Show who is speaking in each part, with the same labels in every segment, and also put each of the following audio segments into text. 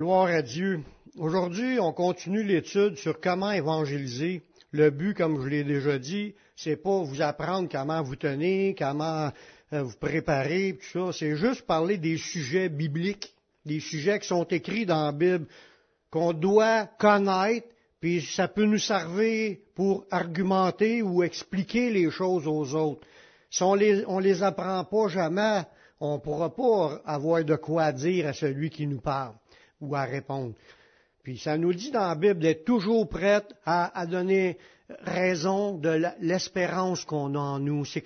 Speaker 1: Gloire à Dieu. Aujourd'hui, on continue l'étude sur comment évangéliser. Le but, comme je l'ai déjà dit, c'est pas vous apprendre comment vous tenir, comment euh, vous préparer, tout ça. C'est juste parler des sujets bibliques, des sujets qui sont écrits dans la Bible, qu'on doit connaître, puis ça peut nous servir pour argumenter ou expliquer les choses aux autres. Si on les, on les apprend pas jamais, on pourra pas avoir de quoi dire à celui qui nous parle ou à répondre. Puis ça nous dit dans la Bible d'être toujours prête à, donner raison de l'espérance qu'on a en nous. C'est.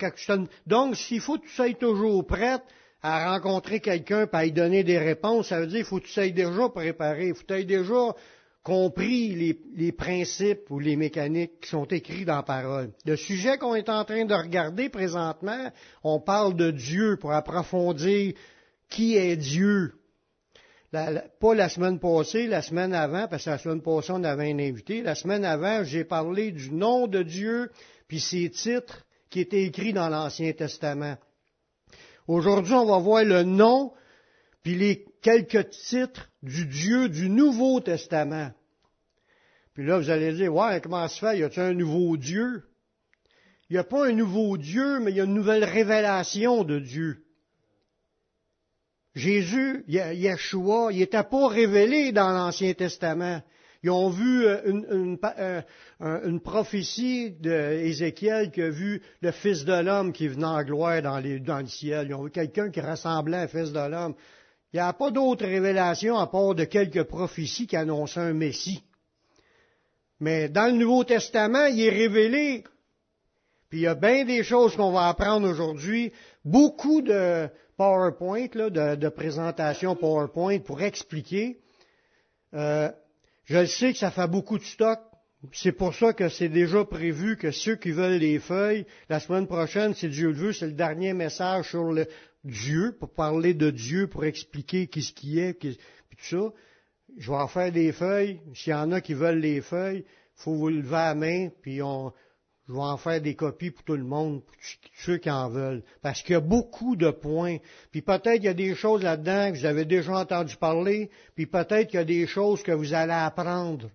Speaker 1: Donc, s'il faut que tu sois toujours prête à rencontrer quelqu'un à lui donner des réponses, ça veut dire qu'il faut que tu sois déjà préparé, il faut que tu aies déjà compris les, les, principes ou les mécaniques qui sont écrits dans la parole. Le sujet qu'on est en train de regarder présentement, on parle de Dieu pour approfondir qui est Dieu pas la semaine passée, la semaine avant, parce que la semaine passée, on avait un invité. La semaine avant, j'ai parlé du nom de Dieu, puis ses titres qui étaient écrits dans l'Ancien Testament. Aujourd'hui, on va voir le nom, puis les quelques titres du Dieu du Nouveau Testament. Puis là, vous allez dire, ouais, comment se fait? Y a-t-il un nouveau Dieu? Il n'y a pas un nouveau Dieu, mais il y a une nouvelle révélation de Dieu. Jésus, Yeshua, il n'était pas révélé dans l'Ancien Testament. Ils ont vu euh, une, euh, prophétie d'Ézéchiel qui a vu le Fils de l'homme qui venait en gloire dans, le ciel. Ils ont vu quelqu'un qui ressemblait à Fils de l'homme. Il n'y a pas d'autre révélation à part de quelques prophéties qui annonçaient un Messie. Mais dans le Nouveau Testament, il est révélé. Puis il y a bien des choses qu'on va apprendre aujourd'hui. Beaucoup de, PowerPoint, là, de, présentation PowerPoint pour expliquer. Euh, je sais que ça fait beaucoup de stock. C'est pour ça que c'est déjà prévu que ceux qui veulent les feuilles, la semaine prochaine, si Dieu le veut, c'est le dernier message sur le Dieu, pour parler de Dieu, pour expliquer qui ce qui est, tout ça. Je vais en faire des feuilles. S'il y en a qui veulent les feuilles, faut vous lever la main, puis on, je vais en faire des copies pour tout le monde, pour ceux qui en veulent. Parce qu'il y a beaucoup de points. Puis peut-être il y a des choses là-dedans que vous avez déjà entendu parler, puis peut-être qu'il y a des choses que vous allez apprendre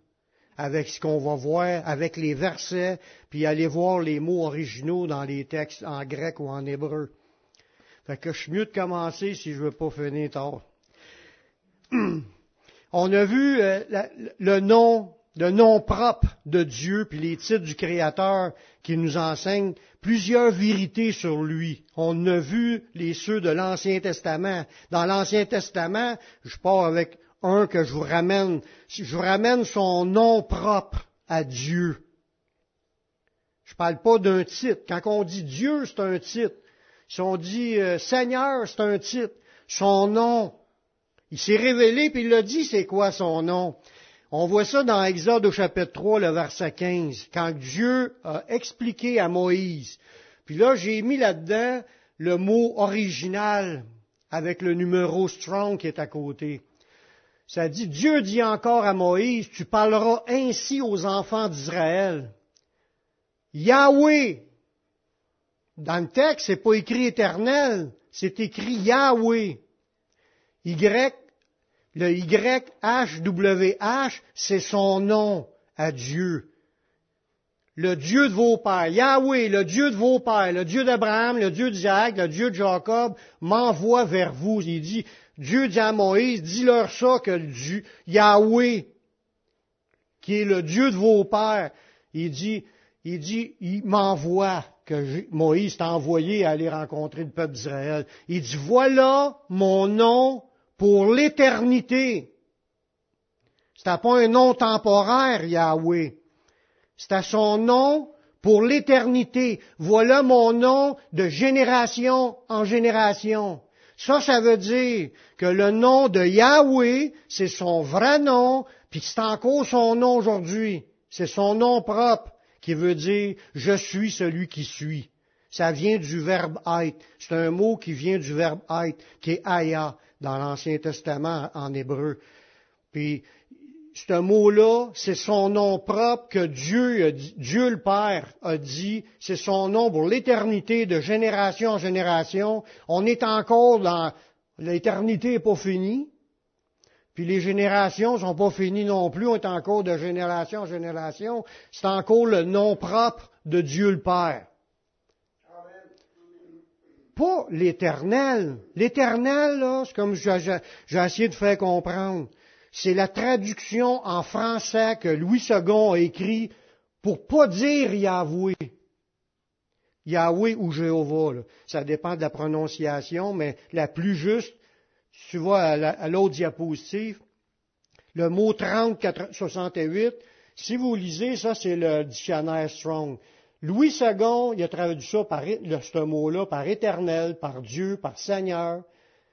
Speaker 1: avec ce qu'on va voir, avec les versets, puis aller voir les mots originaux dans les textes en grec ou en hébreu. Fait que je suis mieux de commencer si je veux pas finir tard. On a vu euh, le nom le nom propre de Dieu, puis les titres du Créateur qui nous enseignent plusieurs vérités sur lui. On a vu les ceux de l'Ancien Testament. Dans l'Ancien Testament, je pars avec un que je vous ramène. Je vous ramène son nom propre à Dieu. Je ne parle pas d'un titre. Quand on dit Dieu, c'est un titre. Si on dit euh, Seigneur, c'est un titre. Son nom. Il s'est révélé, puis il a dit c'est quoi son nom? On voit ça dans Exode au chapitre 3, le verset 15, quand Dieu a expliqué à Moïse. Puis là, j'ai mis là-dedans le mot original avec le numéro strong qui est à côté. Ça dit, Dieu dit encore à Moïse, tu parleras ainsi aux enfants d'Israël. Yahweh. Dans le texte, c'est pas écrit éternel, c'est écrit Yahweh. Y le YHWH, c'est son nom à Dieu. Le Dieu de vos pères, Yahweh, le Dieu de vos pères, le Dieu d'Abraham, le Dieu d'Isaac, le Dieu de Jacob, m'envoie vers vous. Il dit, Dieu dit à Moïse, dis-leur ça que Dieu, Yahweh, qui est le Dieu de vos pères, il dit, il dit, il m'envoie, que Moïse t'a envoyé à aller rencontrer le peuple d'Israël. Il dit, voilà mon nom pour l'éternité. C'était pas un nom temporaire, Yahweh. C'était son nom pour l'éternité. Voilà mon nom de génération en génération. Ça, ça veut dire que le nom de Yahweh, c'est son vrai nom, puis c'est encore son nom aujourd'hui. C'est son nom propre qui veut dire je suis celui qui suis. Ça vient du verbe être. C'est un mot qui vient du verbe être, qui est aya dans l'Ancien Testament en hébreu. Puis, ce mot-là, c'est son nom propre que Dieu, Dieu le Père a dit, c'est son nom pour l'éternité, de génération en génération. On est encore dans, l'éternité n'est pas finie. Puis les générations sont pas finies non plus, on est encore de génération en génération. C'est encore le nom propre de Dieu le Père. Pas l'éternel. L'éternel, là, c'est comme j'ai essayé de faire comprendre. C'est la traduction en français que Louis II a écrit pour pas dire Yahweh. Yahweh ou Jéhovah. Ça dépend de la prononciation, mais la plus juste, tu vois à l'autre diapositive, le mot 3068, si vous lisez, ça c'est le dictionnaire Strong. Louis II, il a traduit ça par ce mot-là par éternel, par Dieu, par Seigneur.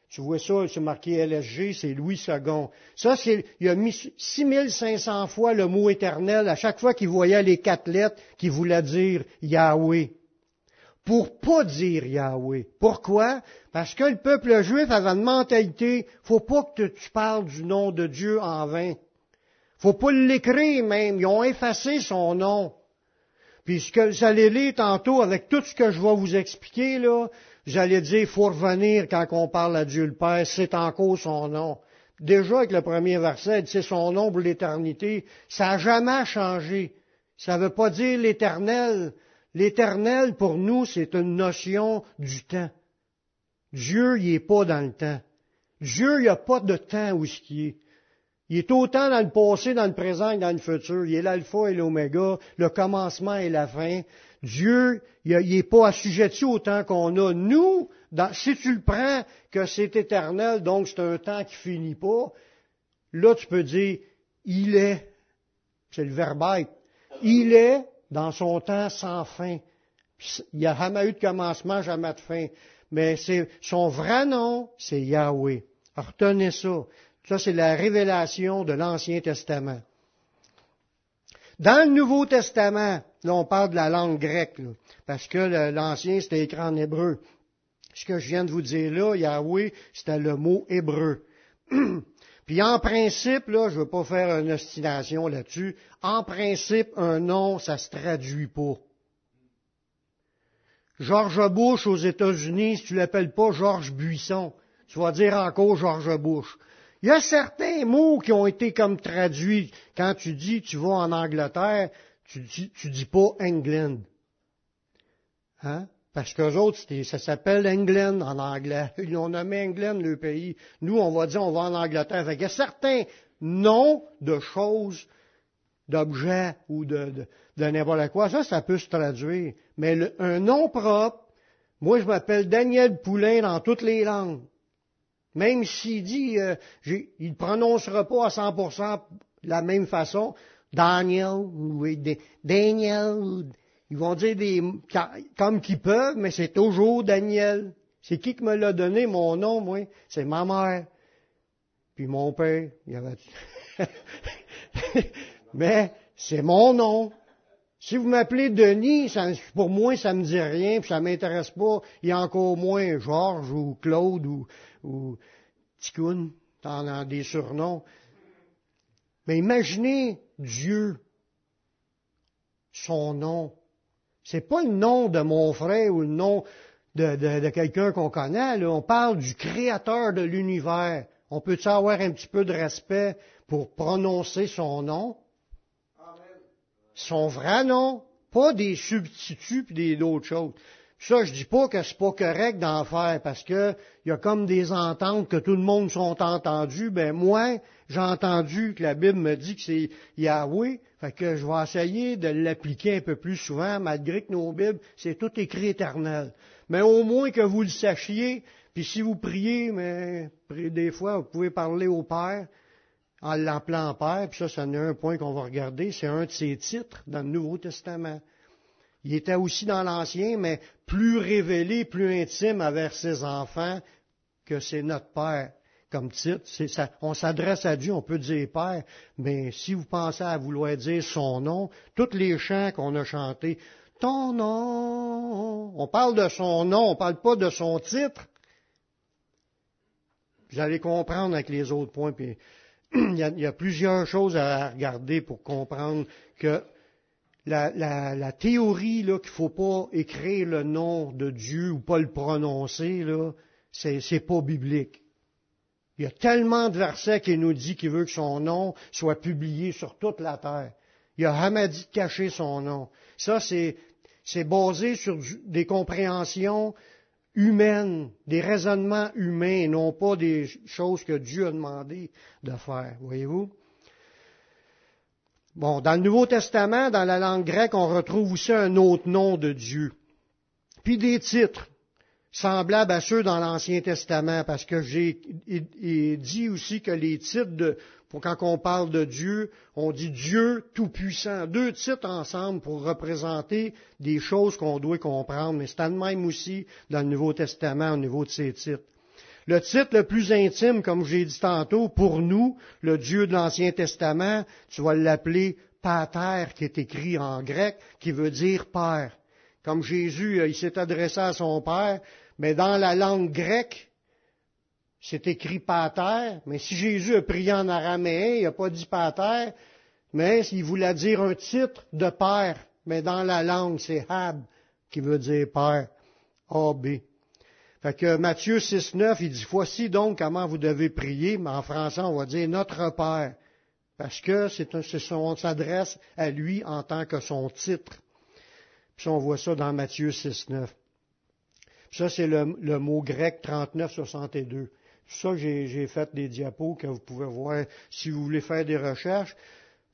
Speaker 1: Tu vois ça, c'est marqué LSG, c'est Louis II. Ça, c'est, il a mis 6500 fois le mot éternel à chaque fois qu'il voyait les quatre lettres qui voulaient dire Yahweh pour pas dire Yahweh. Pourquoi? Parce que le peuple juif avait une mentalité, faut pas que tu parles du nom de Dieu en vain. Faut pas l'écrire même. Ils ont effacé son nom. Puis ce que j'allais lire tantôt avec tout ce que je vais vous expliquer là, j'allais dire, il faut revenir quand on parle à Dieu le Père, c'est encore son nom. Déjà avec le premier verset, c'est son nom pour l'éternité. Ça n'a jamais changé. Ça ne veut pas dire l'éternel, L'éternel, pour nous, c'est une notion du temps. Dieu, il n'est pas dans le temps. Dieu, il n'y a pas de temps où ce qui est. Il est autant dans le passé, dans le présent et dans le futur. Il est l'alpha et l'oméga, le commencement et la fin. Dieu, il n'est pas assujetti au temps qu'on a. Nous, si tu le prends que c'est éternel, donc c'est un temps qui finit pas, là tu peux dire, il est. C'est le verbe Il est dans son temps sans fin. Il n'y a jamais eu de commencement, jamais de fin. Mais c'est, son vrai nom, c'est Yahweh. retenez ça. Ça, c'est la révélation de l'Ancien Testament. Dans le Nouveau Testament, là, on parle de la langue grecque, parce que l'Ancien, c'était écrit en hébreu. Ce que je viens de vous dire là, Yahweh, c'était le mot hébreu. Puis en principe, là, je ne veux pas faire une ostination là-dessus, en principe, un nom, ça se traduit pas. George Bush aux États-Unis, si tu l'appelles pas Georges Buisson, tu vas dire encore George Bush. Il y a certains mots qui ont été comme traduits. Quand tu dis tu vas en Angleterre, tu dis, tu dis pas England. Hein? Parce qu'eux autres, ça s'appelle England en anglais. Ils ont nommé England le pays. Nous, on va dire on va en Angleterre. il y a certains noms de choses, d'objets ou de, de, n'importe quoi. Ça, ça peut se traduire. Mais un nom propre, moi, je m'appelle Daniel Poulain dans toutes les langues. Même s'il dit, euh, il ne prononcera pas à 100% de la même façon, Daniel, ou Daniel, ils vont dire des, comme qu'ils peuvent, mais c'est toujours Daniel. C'est qui qui me l'a donné, mon nom, moi? C'est ma mère. Puis mon père, il avait... mais c'est mon nom. Si vous m'appelez Denis, pour moi, ça me dit rien, puis ça m'intéresse pas. Il y a encore moins Georges ou Claude ou, ou Ticoun, dans des surnoms. Mais imaginez Dieu, son nom. C'est pas le nom de mon frère ou le nom de, quelqu'un qu'on connaît. On parle du créateur de l'univers. On peut avoir un petit peu de respect pour prononcer son nom? Son vrai nom, pas des substituts et des d'autres choses. Ça, je dis pas que c'est pas correct d'en faire parce que il y a comme des ententes que tout le monde sont entendus. Ben moi, j'ai entendu que la Bible me dit que c'est Yahweh, fait que je vais essayer de l'appliquer un peu plus souvent, malgré que nos Bibles, c'est tout écrit éternel. Mais au moins que vous le sachiez, puis si vous priez, mais des fois, vous pouvez parler au Père en l'appelant Père, puis ça, c'est un point qu'on va regarder, c'est un de ses titres dans le Nouveau Testament. Il était aussi dans l'Ancien, mais plus révélé, plus intime envers ses enfants que c'est notre Père comme titre. on s'adresse à Dieu, on peut dire Père, mais si vous pensez à vouloir dire son nom, tous les chants qu'on a chantés, ton nom, on parle de son nom, on ne parle pas de son titre. Vous allez comprendre avec les autres points. Puis, il, y a, plusieurs choses à regarder pour comprendre que la, théorie qu'il ne faut pas écrire le nom de Dieu ou pas le prononcer, là, c'est, pas biblique. Il y a tellement de versets qui nous dit qu'il veut que son nom soit publié sur toute la terre. Il a jamais dit de cacher son nom. Ça, c'est basé sur des compréhensions humaines, des raisonnements humains, non pas des choses que Dieu a demandé de faire. Voyez-vous? Bon, dans le Nouveau Testament, dans la langue grecque, on retrouve aussi un autre nom de Dieu. Puis des titres semblables à ceux dans l'Ancien Testament, parce que j'ai dit aussi que les titres, de, pour quand on parle de Dieu, on dit Dieu Tout-Puissant. Deux titres ensemble pour représenter des choses qu'on doit comprendre, mais c'est le même aussi dans le Nouveau Testament au niveau de ces titres. Le titre le plus intime, comme j'ai dit tantôt, pour nous, le Dieu de l'Ancien Testament, tu vas l'appeler Pater, qui est écrit en grec, qui veut dire Père. Comme Jésus, euh, il s'est adressé à son Père, mais dans la langue grecque, c'est écrit Pater, mais si Jésus a prié en araméen, il n'a pas dit Pater, mais il voulait dire un titre de Père, mais dans la langue, c'est Hab, qui veut dire Père. A-B. Fait que Matthieu 6, 9, il dit, voici donc comment vous devez prier, mais en français, on va dire notre Père. Parce que c'est un, on s'adresse à lui en tant que son titre. Puis on voit ça dans Matthieu 6, 9. ça, c'est le, mot grec 39, 62. Ça, j'ai fait des diapos que vous pouvez voir si vous voulez faire des recherches.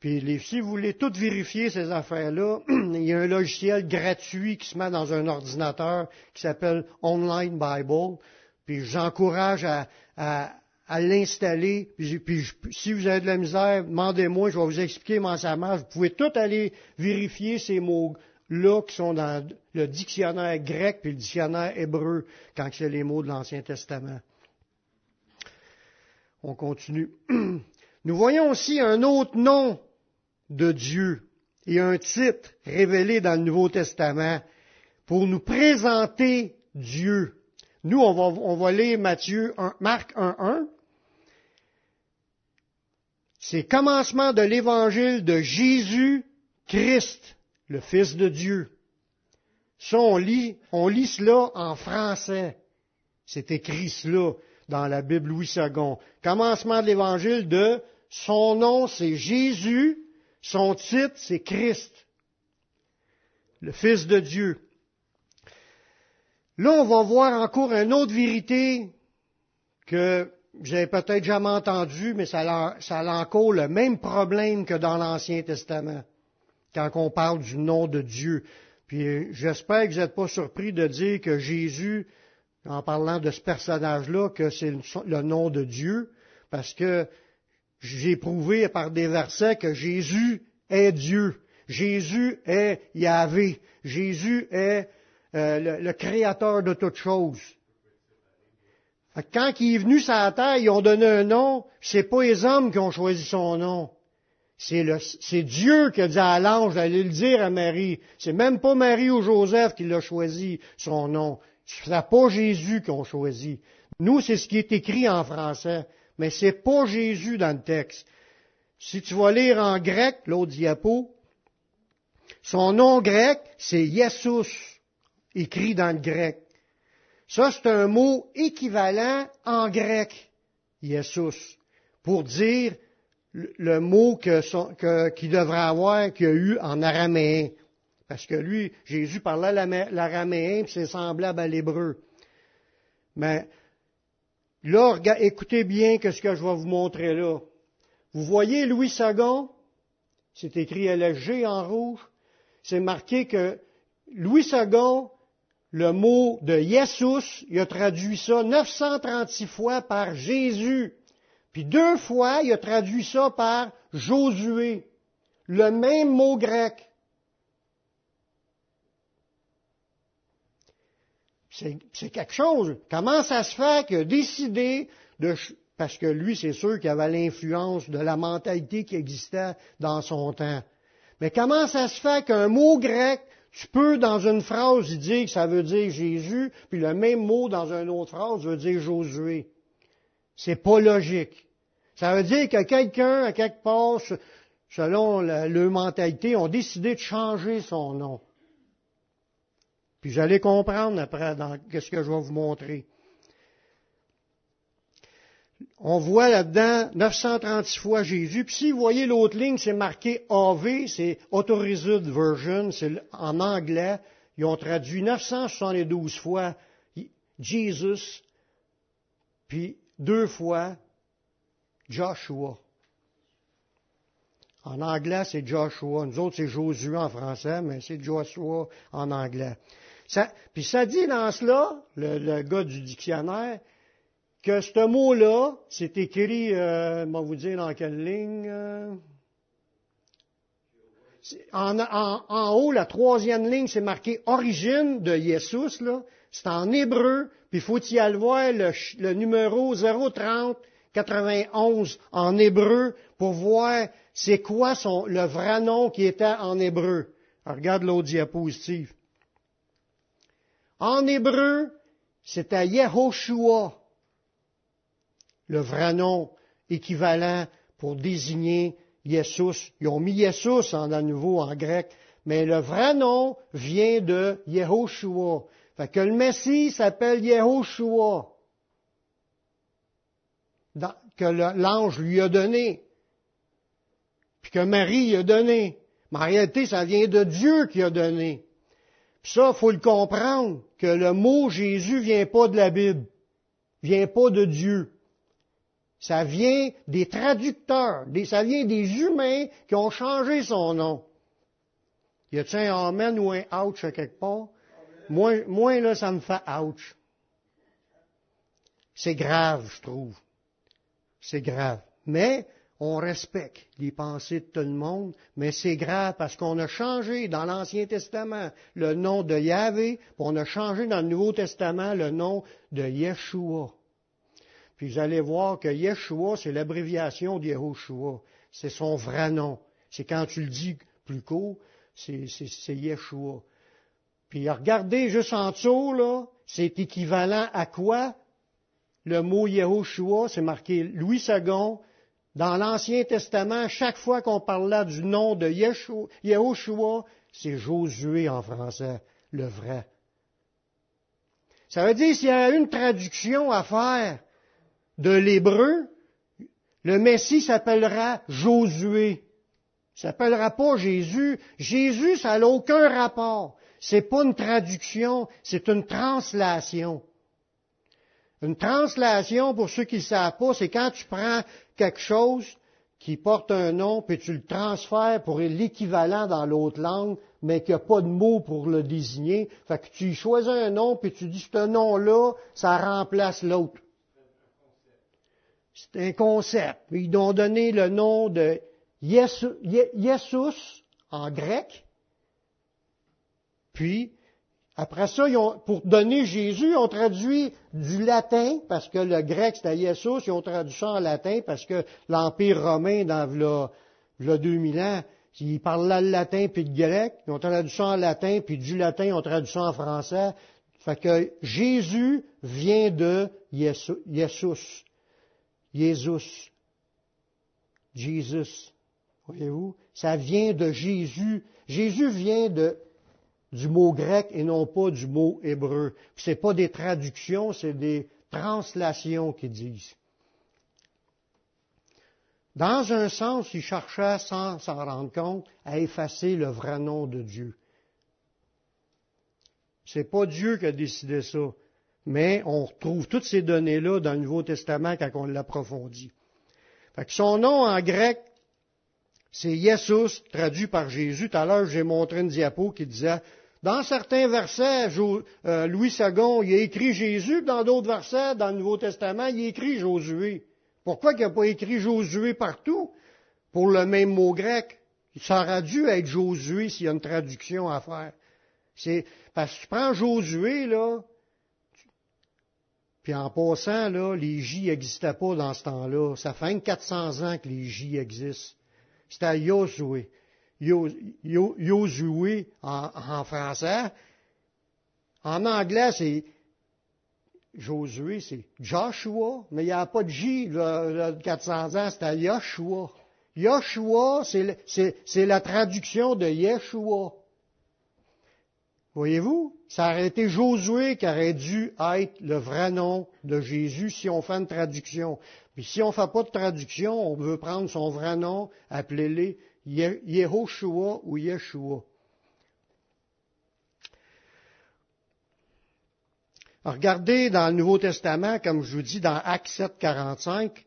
Speaker 1: Puis si vous voulez tout vérifier ces affaires-là, il y a un logiciel gratuit qui se met dans un ordinateur qui s'appelle Online Bible. Puis j'encourage à, à, l'installer. Puis, si vous avez de la misère, demandez-moi, je vais vous expliquer comment ça marche. Vous pouvez tout aller vérifier ces mots-là qui sont dans le dictionnaire grec puis le dictionnaire hébreu quand c'est les mots de l'Ancien Testament. On continue. Nous voyons aussi un autre nom de Dieu et un titre révélé dans le Nouveau Testament pour nous présenter Dieu. Nous, on va, on va lire Matthieu 1, Marc 1.1. C'est commencement de l'évangile de Jésus Christ, le Fils de Dieu. Ça, on lit, on lit cela en français. C'est écrit cela dans la Bible Louis II. Commencement de l'évangile de son nom, c'est Jésus, son titre, c'est Christ, le Fils de Dieu. Là, on va voir encore une autre vérité que avez peut-être jamais entendue, mais ça a, encore le même problème que dans l'Ancien Testament, quand on parle du nom de Dieu. Puis j'espère que vous n'êtes pas surpris de dire que Jésus, en parlant de ce personnage-là, que c'est le nom de Dieu, parce que j'ai prouvé par des versets que Jésus est Dieu. Jésus est Yahvé. Jésus est euh, le, créateur de toutes choses. Quand il est venu sur la terre, ils ont donné un nom. C'est pas les hommes qui ont choisi son nom. C'est Dieu qui a dit à l'ange d'aller le dire à Marie. C'est même pas Marie ou Joseph qui l'a choisi son nom. C'est pas Jésus qui ont choisi. Nous, c'est ce qui est écrit en français mais c'est pas Jésus dans le texte. Si tu vas lire en grec, l'autre diapo, son nom grec, c'est Jesus, écrit dans le grec. Ça, c'est un mot équivalent en grec, Jesus, pour dire le mot qu'il devrait avoir, qu'il y a eu en araméen. Parce que lui, Jésus parlait l'araméen, puis c'est semblable à l'hébreu. Mais Là, écoutez bien ce que je vais vous montrer là. Vous voyez Louis II, c'est écrit LSG en rouge, c'est marqué que Louis II, le mot de Jesus, il a traduit ça 936 fois par Jésus. Puis deux fois, il a traduit ça par Josué. Le même mot grec. C'est quelque chose. Comment ça se fait qu'il a décidé de... Parce que lui, c'est sûr qu'il avait l'influence de la mentalité qui existait dans son temps. Mais comment ça se fait qu'un mot grec, tu peux dans une phrase dire que ça veut dire Jésus, puis le même mot dans une autre phrase veut dire Josué? C'est pas logique. Ça veut dire que quelqu'un, à quelque part, selon leur mentalité, ont décidé de changer son nom. Puis vous allez comprendre après dans ce que je vais vous montrer. on voit là-dedans 936 fois Jésus. Puis si vous voyez l'autre ligne, c'est marqué AV, c'est Authorized Version, c'est en anglais. Ils ont traduit 972 fois Jesus, puis deux fois Joshua. En anglais, c'est Joshua. Nous autres, c'est Josué en français, mais c'est Joshua en anglais. Puis ça dit dans cela, le gars du dictionnaire, que ce mot-là, c'est écrit, euh, je vous dire dans quelle ligne. Euh, en, haut, la troisième ligne, c'est marqué origine de Jesus, là. C'est en hébreu, puis faut y aller voir le, le numéro 030 91 en hébreu pour voir c'est quoi son, le vrai nom qui était en hébreu. regarde l'autre diapositive. En hébreu, c'était Yehoshua le vrai nom équivalent pour désigner Jesus. Ils ont mis Jesus en à nouveau en grec, mais le vrai nom vient de Yehoshua. Fait que le Messie s'appelle Yehoshua, que l'ange lui a donné, puis que Marie a donné. Mais en réalité, ça vient de Dieu qui a donné. Puis ça, faut le comprendre, que le mot Jésus vient pas de la Bible, vient pas de Dieu. Ça vient des traducteurs, ça vient des humains qui ont changé son nom. Y a-t-il un amen ou un ouch à quelque part? Moi, moi, là, ça me fait ouch. C'est grave, je trouve. C'est grave. Mais, on respecte les pensées de tout le monde, mais c'est grave parce qu'on a changé dans l'Ancien Testament le nom de Yahvé, puis on a changé dans le Nouveau Testament le nom de Yeshua. Puis vous allez voir que Yeshua, c'est l'abréviation de Yehoshua. C'est son vrai nom. C'est quand tu le dis plus court, c'est, Yeshua. Puis regardez juste en dessous, là, c'est équivalent à quoi? Le mot Yehoshua, c'est marqué Louis II. Dans l'Ancien Testament, chaque fois qu'on parlait du nom de Yehoshua, c'est Josué en français, le vrai. Ça veut dire s'il y a une traduction à faire, de l'hébreu, le Messie s'appellera Josué. Il s'appellera pas Jésus. Jésus, ça n'a aucun rapport. C'est pas une traduction, c'est une translation. Une translation, pour ceux qui ne savent pas, c'est quand tu prends quelque chose qui porte un nom, puis tu le transfères pour l'équivalent dans l'autre langue, mais qu'il n'y a pas de mot pour le désigner. Fait que tu choisis un nom, puis tu dis ce nom-là, ça remplace l'autre. C'est un concept. Ils ont donné le nom de Jesus en grec. Puis, après ça, pour donner Jésus, ils ont traduit du latin, parce que le grec c'était Jesus, ils ont traduit ça en latin, parce que l'Empire romain, dans le 2000 ans, ils parlaient le latin puis le grec, ils ont traduit ça en latin, puis du latin, ils ont traduit ça en français. Fait que Jésus vient de Jesus. Jésus. Jesus. Voyez-vous? Ça vient de Jésus. Jésus vient de, du mot grec et non pas du mot hébreu. Ce n'est pas des traductions, c'est des translations qui disent. Dans un sens, il cherchait, sans s'en rendre compte, à effacer le vrai nom de Dieu. C'est pas Dieu qui a décidé ça mais on retrouve toutes ces données-là dans le Nouveau Testament quand on l'approfondit. son nom en grec, c'est Jesus, traduit par Jésus. Tout à l'heure, j'ai montré une diapo qui disait, dans certains versets, euh, Louis II, il a écrit Jésus, dans d'autres versets, dans le Nouveau Testament, il a écrit Josué. Pourquoi il n'a pas écrit Josué partout? Pour le même mot grec? Ça aurait dû être Josué s'il y a une traduction à faire. C'est, parce que tu prends Josué, là, puis en passant, là, les J n'existaient pas dans ce temps-là. Ça fait 400 ans que les J existent. C'était Yosué. Yosué en, français. En anglais, c'est Josué, c'est Joshua, mais il n'y a pas de J, là, 400 ans, c'était Yoshua. Yoshua, c'est la traduction de Yeshua. Voyez-vous? Ça aurait été Josué qui aurait dû être le vrai nom de Jésus si on fait une traduction. Puis si on ne fait pas de traduction, on veut prendre son vrai nom, appelez-les Yehoshua ou Yeshua. regardez dans le Nouveau Testament, comme je vous dis, dans Acte 7, 45,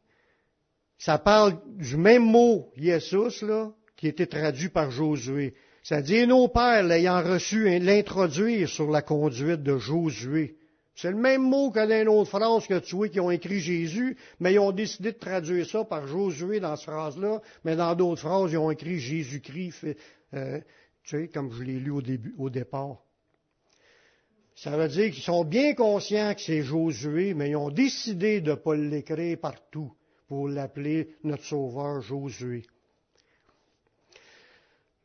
Speaker 1: ça parle du même mot, Jesus, là, qui était traduit par Josué. Ça dit, nos pères l'ayant reçu, l'introduire sur la conduite de Josué. C'est le même mot que dans une autre phrase que tu vois qui ont écrit Jésus, mais ils ont décidé de traduire ça par Josué dans cette phrase-là, mais dans d'autres phrases, ils ont écrit Jésus-Christ, euh, tu sais, comme je l'ai lu au au départ. Ça veut dire qu'ils sont bien conscients que c'est Josué, mais ils ont décidé de ne pas l'écrire partout pour l'appeler notre sauveur Josué.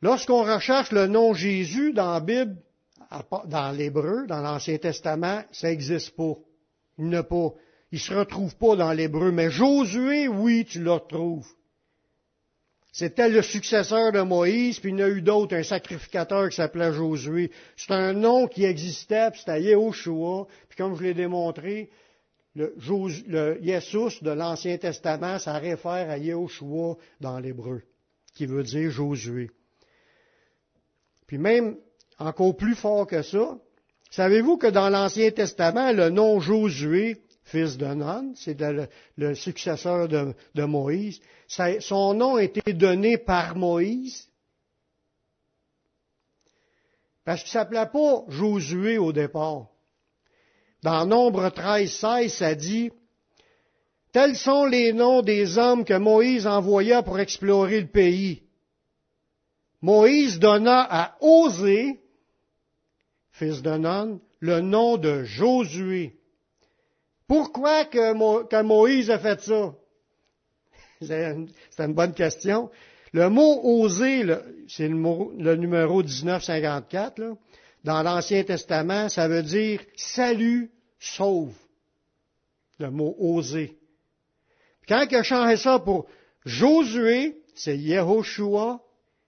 Speaker 1: Lorsqu'on recherche le nom Jésus dans la Bible, dans l'hébreu, dans l'Ancien Testament, ça n'existe pas. Il ne pas. Il se retrouve pas dans l'hébreu, mais Josué, oui, tu le retrouves. C'était le successeur de Moïse, puis il y en a eu d'autres, un sacrificateur qui s'appelait Josué. C'est un nom qui existait, puis c'était Yehoshua. Puis comme je l'ai démontré, le, le de l'Ancien Testament, ça réfère à Yehoshua dans l'hébreu, qui veut dire Josué. Puis même, encore plus fort que ça, savez-vous que dans l'Ancien Testament, le nom Josué fils de Nun, c'est le, successeur de, Moïse. son nom a été donné par Moïse. Parce qu'il ne s'appelait pas Josué au départ. Dans Nombre 13, 16, ça dit, Tels sont les noms des hommes que Moïse envoya pour explorer le pays. Moïse donna à Osée, fils de Nun, le nom de Josué. Pourquoi que, Moïse a fait ça? C'est une, bonne question. Le mot oser, c'est le, numéro 1954, là, dans l'Ancien Testament, ça veut dire salut, sauve. Le mot oser. Quand il a changé ça pour Josué, c'est Yehoshua,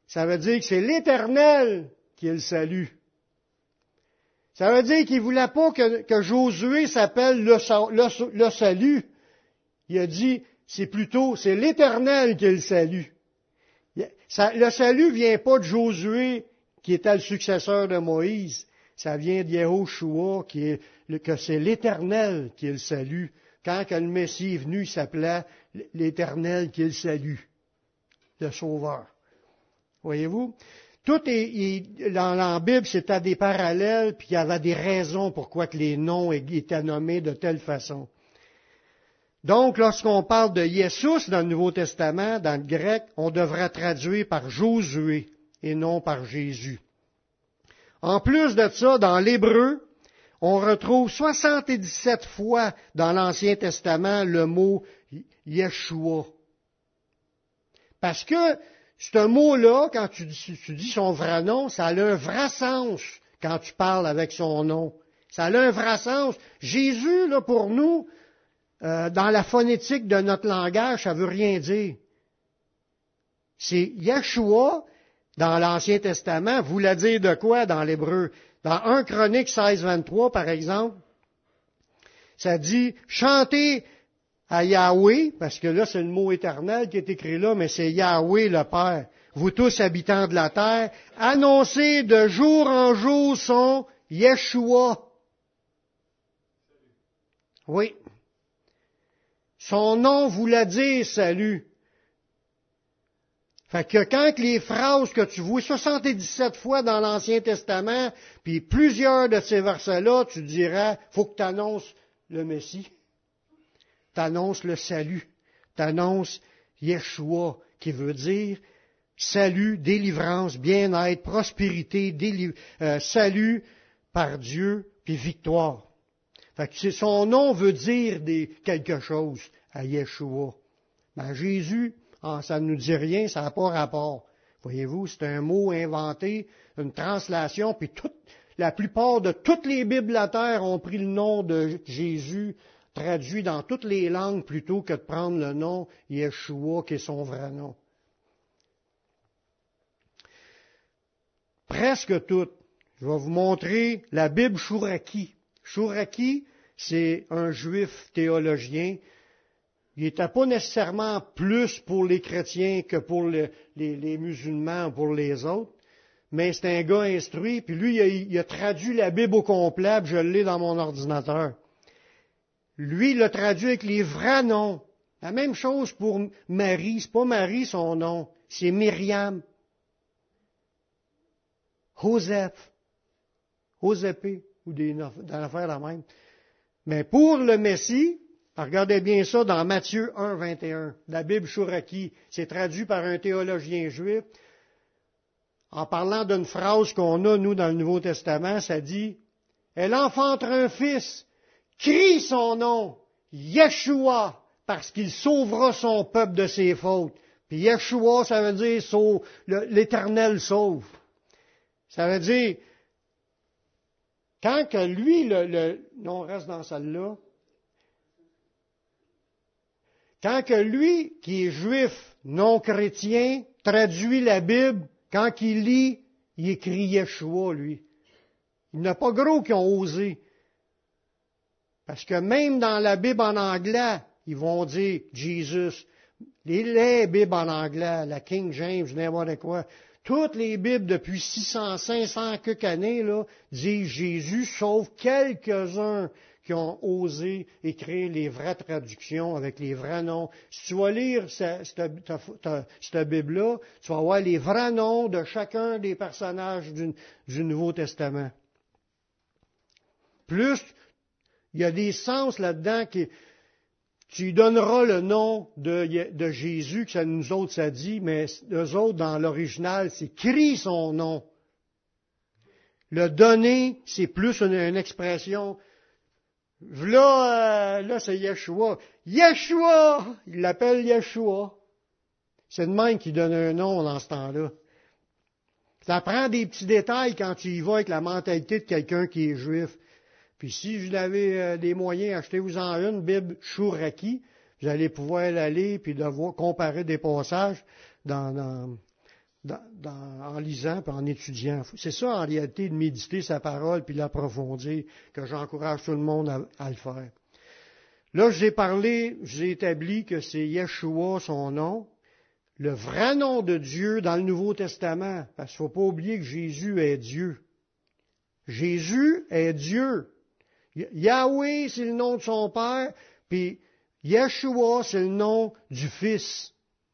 Speaker 1: ça veut dire que c'est l'Éternel qui est le salut. Ça veut dire qu'il ne voulait pas que, Josué s'appelle le, salut. Il a dit, c'est plutôt, c'est l'Éternel qui est le salut. le salut vient pas de Josué, qui était le successeur de Moïse. Ça vient de qui est, que c'est l'Éternel qui est le salut. Quand le Messie est venu, il s'appelait l'Éternel qui est le salut, le Sauveur. Voyez-vous? Tout est, dans la Bible, c'était des parallèles, puis il y avait des raisons pourquoi que les noms étaient nommés de telle façon. Donc, lorsqu'on parle de Jesus dans le Nouveau Testament, dans le grec, on devrait traduire par Josué et non par Jésus. En plus de ça, dans l'hébreu, on retrouve 77 fois dans l'Ancien Testament le mot Yeshua. Parce que ce mot-là, quand tu, dis son vrai nom, ça a un vrai sens quand tu parles avec son nom. Ça a un vrai sens. Jésus, là, pour nous, euh, dans la phonétique de notre langage, ça veut rien dire. C'est Yeshua, dans l'Ancien Testament, voulait dire de quoi dans l'hébreu? Dans 1 Chronique 16, 23, par exemple, ça dit, chantez à Yahweh, parce que là, c'est le mot éternel qui est écrit là, mais c'est Yahweh le Père. Vous tous habitants de la terre, annoncez de jour en jour son Yeshua. Oui. Son nom vous l'a dit, salut. Fait que quand les phrases que tu vois 77 fois dans l'Ancien Testament, puis plusieurs de ces versets-là, tu dirais, faut que tu annonces le Messie t'annonces le salut, t'annonces Yeshua, qui veut dire salut, délivrance, bien-être, prospérité, euh, salut par Dieu, puis victoire. Fait que son nom veut dire quelque chose à Yeshua. Mais Jésus, ah, ça ne nous dit rien, ça n'a pas rapport. Voyez-vous, c'est un mot inventé, une translation, puis la plupart de toutes les Bibles la terre ont pris le nom de Jésus traduit dans toutes les langues plutôt que de prendre le nom Yeshua qui est son vrai nom. Presque toutes. Je vais vous montrer la Bible Shuraki. Shuraki, c'est un juif théologien il n'était pas nécessairement plus pour les chrétiens que pour les, musulmans ou pour les autres, mais c'est un gars instruit, puis lui, il a, traduit la Bible au complet, je l'ai dans mon ordinateur. Lui, il l'a traduit avec les vrais noms. La même chose pour Marie, c'est pas Marie son nom, c'est Myriam. Joseph, Joseph, ou des, dans l'affaire la même. Mais pour le Messie, regardez bien ça dans Matthieu 1, 21, la Bible Chouraki, c'est traduit par un théologien juif. En parlant d'une phrase qu'on a, nous, dans le Nouveau Testament, ça dit, Elle enfantera un fils, crie son nom, Yeshua, parce qu'il sauvera son peuple de ses fautes. Puis Yeshua, ça veut dire l'Éternel sauve. Ça veut dire, quand que lui, le, le non, reste dans celle-là, quand que lui, qui est juif, non chrétien, traduit la Bible, quand il lit, il écrit Yeshua, lui. Il n'y a pas gros qui ont osé. Parce que même dans la Bible en anglais, ils vont dire Jesus. Les, les Bibles en anglais, la King James, n'importe quoi, toutes les Bibles depuis 600, 500 quelques années là, disent Jésus, sauf quelques-uns qui ont osé écrire les vraies traductions avec les vrais noms. Si tu vas lire cette, Bible-là, tu vas voir les vrais noms de chacun des personnages du, du Nouveau Testament. Plus, il y a des sens là-dedans qui, tu donneras le nom de, Jésus, que ça nous autres ça dit, mais eux autres, dans l'original, c'est crie son nom. Le donner, c'est plus une, expression. Là, euh, là c'est Yeshua. Yeshua! Il l'appelle Yeshua. C'est de même qui donne un nom dans ce temps-là. Ça prend des petits détails quand tu y vas avec la mentalité de quelqu'un qui est juif. Puis si vous avez euh, des moyens, achetez-vous-en une, Bible Chouraki. Vous allez pouvoir l'aller puis de voir, comparer des passages dans, en lisant puis en étudiant. C'est ça en réalité de méditer sa parole puis l'approfondir que j'encourage tout le monde à, le faire. Là, j'ai parlé, j'ai établi que c'est Yeshua son nom, le vrai nom de Dieu dans le Nouveau Testament, parce qu'il ne faut pas oublier que Jésus est Dieu. Jésus est Dieu. Yahweh, c'est le nom de son Père, puis Yeshua, c'est le nom du Fils.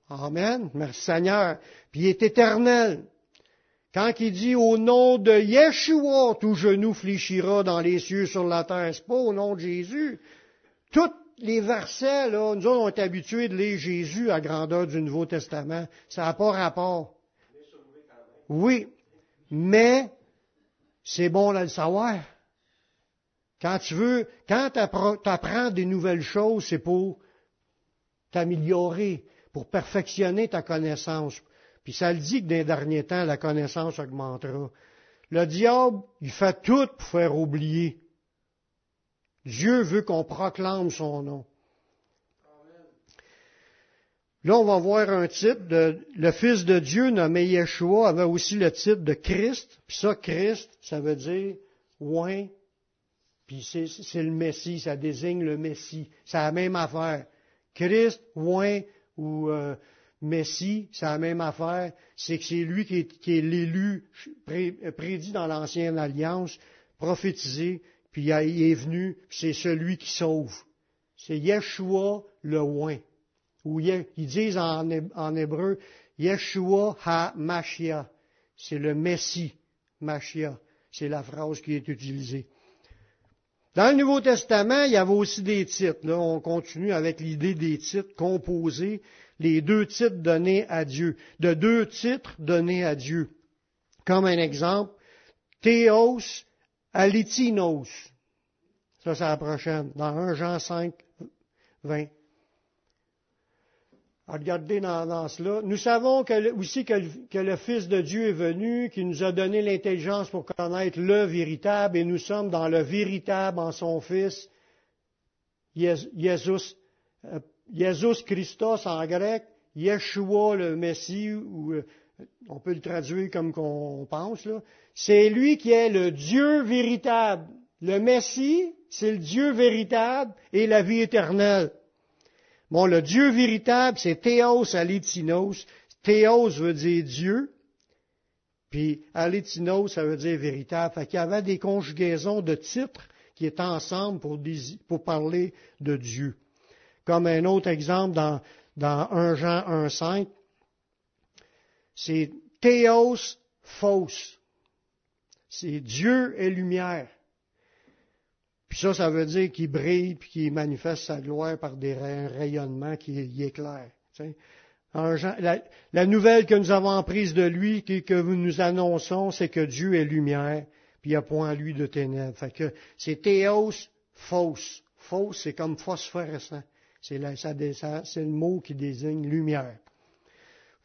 Speaker 1: Amen. Merci Seigneur. Puis il est éternel. Quand il dit au nom de Yeshua, tout genou fléchira dans les cieux sur la terre, c'est pas au nom de Jésus. Tous les versets, là, nous autres, on est habitués de lire Jésus à grandeur du Nouveau Testament. Ça n'a pas rapport. Oui. Mais, c'est bon de le savoir. Quand tu veux, quand tu apprends des nouvelles choses, c'est pour t'améliorer, pour perfectionner ta connaissance. Puis ça le dit que dans les derniers temps, la connaissance augmentera. Le diable, il fait tout pour faire oublier. Dieu veut qu'on proclame son nom. Là, on va voir un titre de le Fils de Dieu nommé Yeshua avait aussi le titre de Christ. Puis ça, Christ, ça veut dire oint puis c'est le Messie, ça désigne le Messie. C'est la même affaire. Christ, oint ou euh, Messie, c'est la même affaire. C'est que c'est lui qui est, l'élu prédit dans l'ancienne alliance, prophétisé, puis il est venu, c'est celui qui sauve. C'est Yeshua le oint. Ou ils disent en, en hébreu, Yeshua ha-Mashia. C'est le Messie, Mashia. C'est la phrase qui est utilisée. Dans le Nouveau Testament, il y avait aussi des titres. Là, on continue avec l'idée des titres composés, les deux titres donnés à Dieu, de deux titres donnés à Dieu. Comme un exemple, Théos Alitinos. Ça, c'est la prochaine, dans 1 Jean 5, 20 regardez dans, cela. Nous savons aussi que, le Fils de Dieu est venu, qui nous a donné l'intelligence pour connaître le véritable, et nous sommes dans le véritable en son Fils, Jésus, euh, Christos en grec, Yeshua le Messie, ou euh, on peut le traduire comme qu'on pense, c'est lui qui est le Dieu véritable. Le Messie, c'est le Dieu véritable et la vie éternelle. Bon, le Dieu véritable, c'est Théos Alétinos. Théos veut dire Dieu, puis Alétinos, ça veut dire véritable. Fait qu'il y avait des conjugaisons de titres qui étaient ensemble pour, pour parler de Dieu. Comme un autre exemple dans, dans 1 Jean 1.5, c'est Théos Phos. C'est Dieu et lumière. Puis ça, ça veut dire qu'il brille puis qu'il manifeste sa gloire par des rayonnements qui y éclairent. La, nouvelle que nous avons prise de lui, que nous annonçons, c'est que Dieu est lumière, puis il n'y a point à lui de ténèbres. Que c'est théos, fausse. Fausse, c'est comme phosphorescent. C'est le mot qui désigne lumière.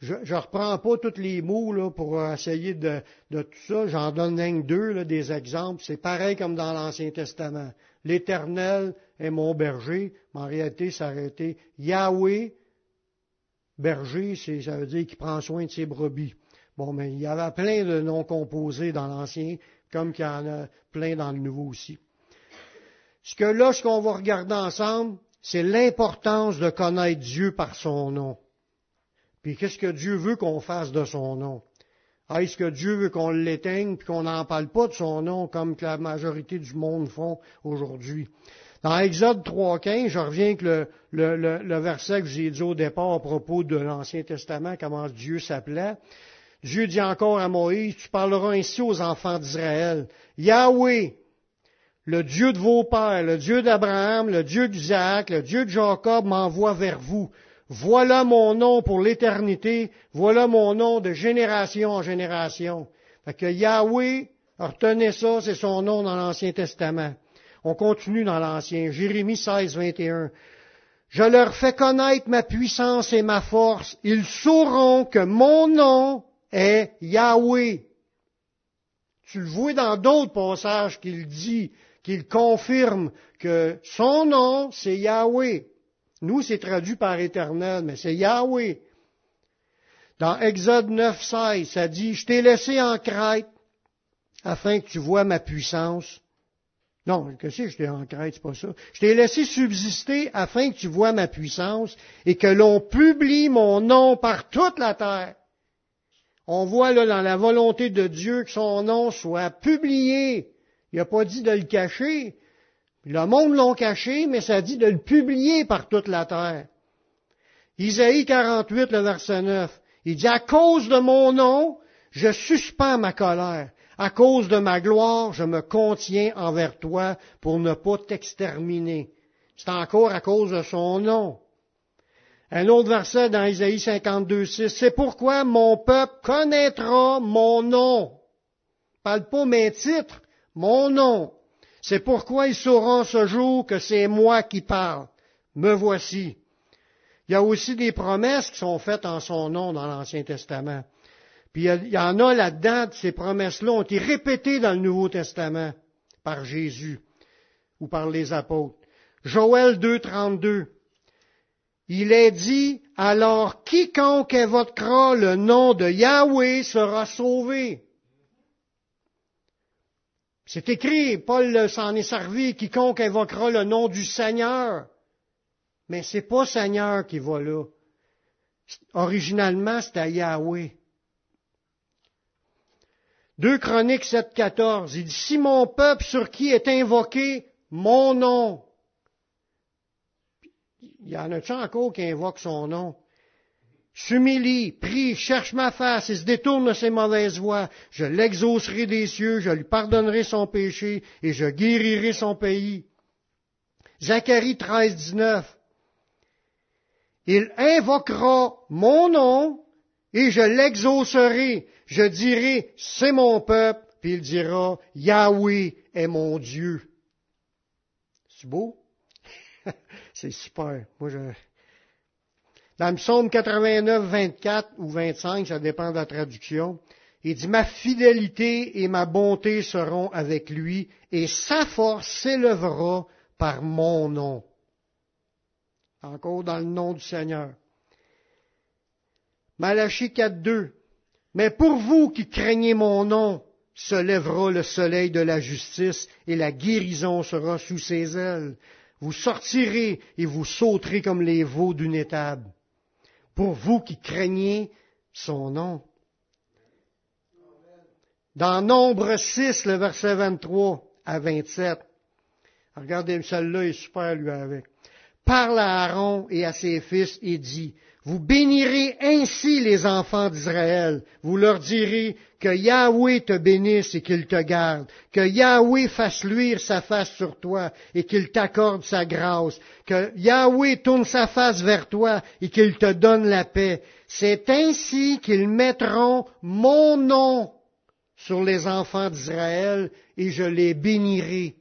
Speaker 1: Je ne reprends pas tous les mots là, pour essayer de, tout ça. J'en donne deux, là, des exemples. C'est pareil comme dans l'Ancien Testament. L'Éternel est mon berger, mais en réalité, ça aurait été Yahweh, berger, ça veut dire qu'il prend soin de ses brebis. Bon, mais il y avait plein de noms composés dans l'Ancien, comme qu'il y en a plein dans le Nouveau aussi. Ce que là, ce qu'on va regarder ensemble, c'est l'importance de connaître Dieu par son nom. Puis qu'est-ce que Dieu veut qu'on fasse de son nom? Ah, est-ce que Dieu veut qu'on l'éteigne puis qu'on n'en parle pas de son nom comme que la majorité du monde font aujourd'hui? Dans Exode 3.15, je reviens avec le, le, verset que j'ai dit au départ à propos de l'Ancien Testament, comment Dieu s'appelait. Dieu dit encore à Moïse, tu parleras ainsi aux enfants d'Israël. Yahweh, le Dieu de vos pères, le Dieu d'Abraham, le Dieu d'Isaac, le Dieu de Jacob m'envoie vers vous. Voilà mon nom pour l'éternité, voilà mon nom de génération en génération. Fait que Yahweh, retenez ça, c'est son nom dans l'Ancien Testament. On continue dans l'Ancien. Jérémie 16, 21. Je leur fais connaître ma puissance et ma force. Ils sauront que mon nom est Yahweh. Tu le vois dans d'autres passages qu'il dit, qu'il confirme que son nom, c'est Yahweh. Nous, c'est traduit par éternel, mais c'est Yahweh. Dans Exode 9, 16, ça dit, je t'ai laissé en Crète afin que tu vois ma puissance. Non, que si je t'ai en Crète, c'est pas ça. Je t'ai laissé subsister afin que tu vois ma puissance et que l'on publie mon nom par toute la terre. On voit là dans la volonté de Dieu que son nom soit publié. Il n'a pas dit de le cacher. Le monde l'ont caché, mais ça dit de le publier par toute la terre. Isaïe 48, le verset 9. Il dit, à cause de mon nom, je suspends ma colère. À cause de ma gloire, je me contiens envers toi pour ne pas t'exterminer. C'est encore à cause de son nom. Un autre verset dans Isaïe 52, 6. C'est pourquoi mon peuple connaîtra mon nom. Parle pas mes titres, mon nom. C'est pourquoi ils sauront ce jour que c'est moi qui parle. Me voici. Il y a aussi des promesses qui sont faites en son nom dans l'Ancien Testament. Puis il y en a là-dedans, ces promesses-là ont été répétées dans le Nouveau Testament par Jésus ou par les apôtres. Joël 2.32. Il est dit, alors quiconque évoquera le nom de Yahweh sera sauvé. C'est écrit, Paul s'en est servi, quiconque invoquera le nom du Seigneur. Mais c'est pas Seigneur qui va là. Originalement, c'était Yahweh. 2 Chroniques 7.14, il dit, si mon peuple sur qui est invoqué mon nom, il y en a-tu encore qui invoquent son nom? S'humilie, prie, cherche ma face et se détourne de ses mauvaises voies, je l'exaucerai des cieux, je lui pardonnerai son péché et je guérirai son pays. Zacharie 13, 19. Il invoquera mon nom et je l'exaucerai. Je dirai, c'est mon peuple, puis il dira, Yahweh est mon Dieu. C'est beau? c'est super. Moi, je, dans le psaume 89, 24 ou 25, ça dépend de la traduction, il dit, ma fidélité et ma bonté seront avec lui, et sa force s'élèvera par mon nom. Encore dans le nom du Seigneur. Malachie 4, 2. Mais pour vous qui craignez mon nom, se lèvera le soleil de la justice et la guérison sera sous ses ailes. vous sortirez et vous sauterez comme les veaux d'une étable. Pour vous qui craignez son nom. Dans Nombre 6, le verset 23 à 27. Regardez, celle-là est super, lui, avec. Parle à Aaron et à ses fils et dit, vous bénirez ainsi les enfants d'Israël. Vous leur direz que Yahweh te bénisse et qu'il te garde, que Yahweh fasse luire sa face sur toi et qu'il t'accorde sa grâce, que Yahweh tourne sa face vers toi et qu'il te donne la paix. C'est ainsi qu'ils mettront mon nom sur les enfants d'Israël et je les bénirai.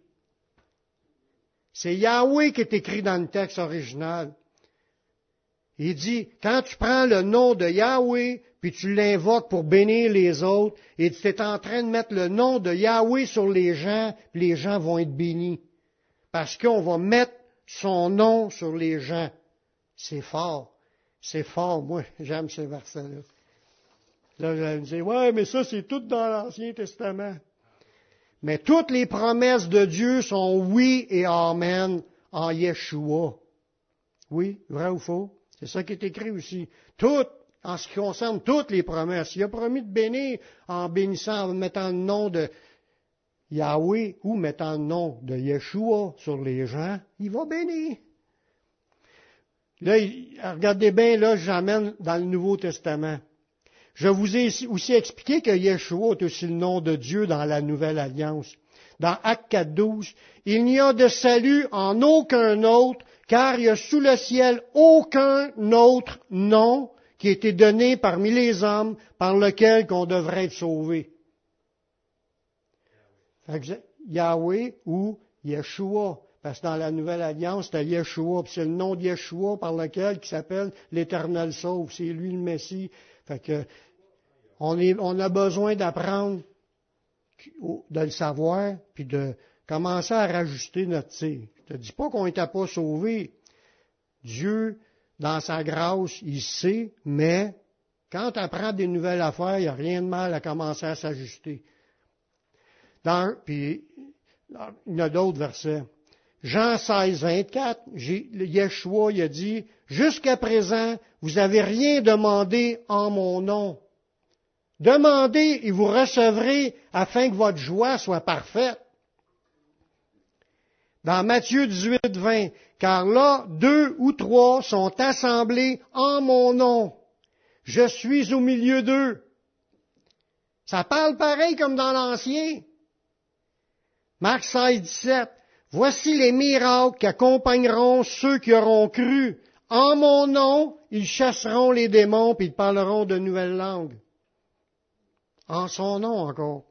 Speaker 1: C'est Yahweh qui est écrit dans le texte original. Il dit, quand tu prends le nom de Yahweh, puis tu l'invoques pour bénir les autres, et tu es en train de mettre le nom de Yahweh sur les gens, puis les gens vont être bénis. Parce qu'on va mettre son nom sur les gens. C'est fort. C'est fort. Moi, j'aime ces versets-là. Là, je vais me dire, ouais, mais ça, c'est tout dans l'Ancien Testament. Mais toutes les promesses de Dieu sont oui et amen en Yeshua. Oui, vrai ou faux? C'est ça qui est écrit aussi. En ce qui concerne toutes les promesses. Il a promis de bénir en bénissant, en mettant le nom de Yahweh ou mettant le nom de Yeshua sur les gens. Il va bénir. Là, regardez bien, là, j'amène dans le Nouveau Testament. Je vous ai aussi expliqué que Yeshua est aussi le nom de Dieu dans la Nouvelle Alliance. Dans Acte 4.12, il n'y a de salut en aucun autre car il n'y a sous le ciel aucun autre nom qui a été donné parmi les hommes par lequel qu'on devrait être sauvé. Yahweh ou Yeshua. Parce que dans la Nouvelle Alliance, c'est Yeshua, puis c'est le nom de Yeshua par lequel qui s'appelle l'Éternel sauve. C'est lui le Messie. Fait que, on, on a besoin d'apprendre, de le savoir, puis de commencer à rajuster notre tir. Ne dis pas qu'on n'était pas sauvé. Dieu, dans sa grâce, il sait, mais quand tu apprends des nouvelles affaires, il n'y a rien de mal à commencer à s'ajuster. puis, il y a d'autres versets. Jean 16, 24, Yeshua il a dit, Jusqu'à présent, vous n'avez rien demandé en mon nom. Demandez et vous recevrez afin que votre joie soit parfaite dans Matthieu 18, 20, car là, deux ou trois sont assemblés en mon nom. Je suis au milieu d'eux. Ça parle pareil comme dans l'Ancien. Marc 16, 17. Voici les miracles qui accompagneront ceux qui auront cru. En mon nom, ils chasseront les démons et ils parleront de nouvelles langues. En son nom encore.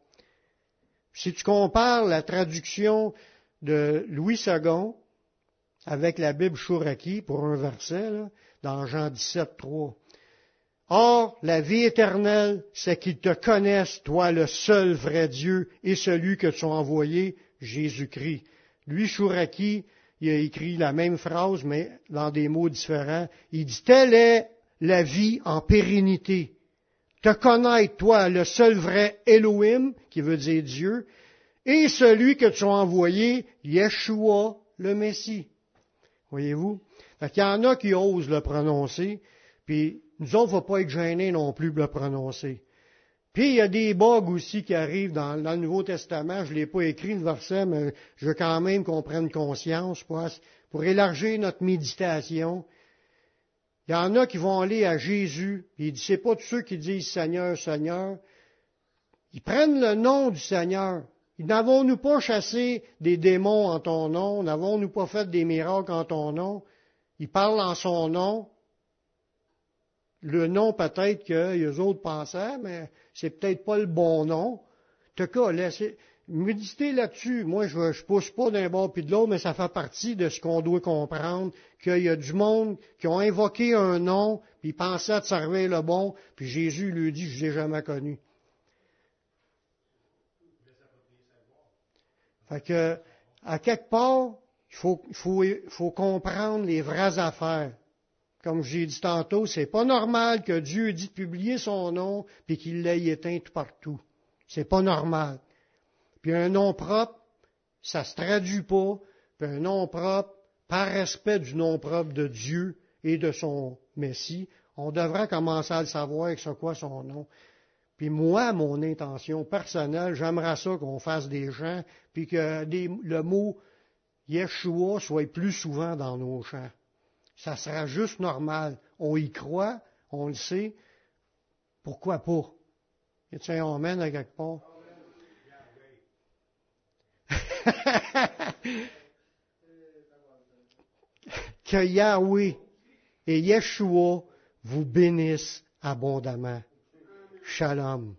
Speaker 1: Si tu compares la traduction de Louis II avec la Bible Chouraki pour un verset dans Jean 17, 3. Or, la vie éternelle, c'est qu'ils te connaissent, toi, le seul vrai Dieu, et celui que tu as envoyé, Jésus-Christ. Lui, Chouraki, il a écrit la même phrase, mais dans des mots différents. Il dit, telle est la vie en pérennité. Te connaître, toi, le seul vrai Elohim, qui veut dire Dieu, et celui que tu as envoyé, Yeshua, le Messie. Voyez-vous? Il y en a qui osent le prononcer, puis nous autres, ne faut pas être gênés non plus de le prononcer. Puis il y a des bugs aussi qui arrivent dans, le Nouveau Testament. Je ne l'ai pas écrit le verset, mais je veux quand même qu'on prenne conscience pour, pour élargir notre méditation. Il y en a qui vont aller à Jésus, puis c'est pas tous ceux qui disent Seigneur, Seigneur. Ils prennent le nom du Seigneur. N'avons-nous pas chassé des démons en ton nom? N'avons-nous pas fait des miracles en ton nom? Il parle en son nom. Le nom peut-être que les autres pensaient, mais c'est peut-être pas le bon nom. En tout cas, laissez, méditez là-dessus. Moi, je ne pousse pas d'un bord puis de l'autre, mais ça fait partie de ce qu'on doit comprendre, qu'il y a du monde qui ont invoqué un nom, puis ils pensaient de servir le bon, puis Jésus lui dit, je ne l'ai jamais connu. Fait que, à quelque part, il faut, faut, faut comprendre les vraies affaires. Comme j'ai dit tantôt, c'est pas normal que Dieu dit de publier son nom puis qu'il l'ait éteint tout partout. C'est pas normal. Puis un nom propre, ça se traduit pas. Puis un nom propre par respect du nom propre de Dieu et de son Messie, on devrait commencer à le savoir avec c'est quoi son nom. Puis moi, mon intention personnelle, j'aimerais ça qu'on fasse des chants, puis que le mot Yeshua soit plus souvent dans nos chants. Ça sera juste normal. On y croit, on le sait. Pourquoi pas? A-t-il un amen à quelque part? que Yahweh et Yeshua vous bénissent abondamment. Shalom.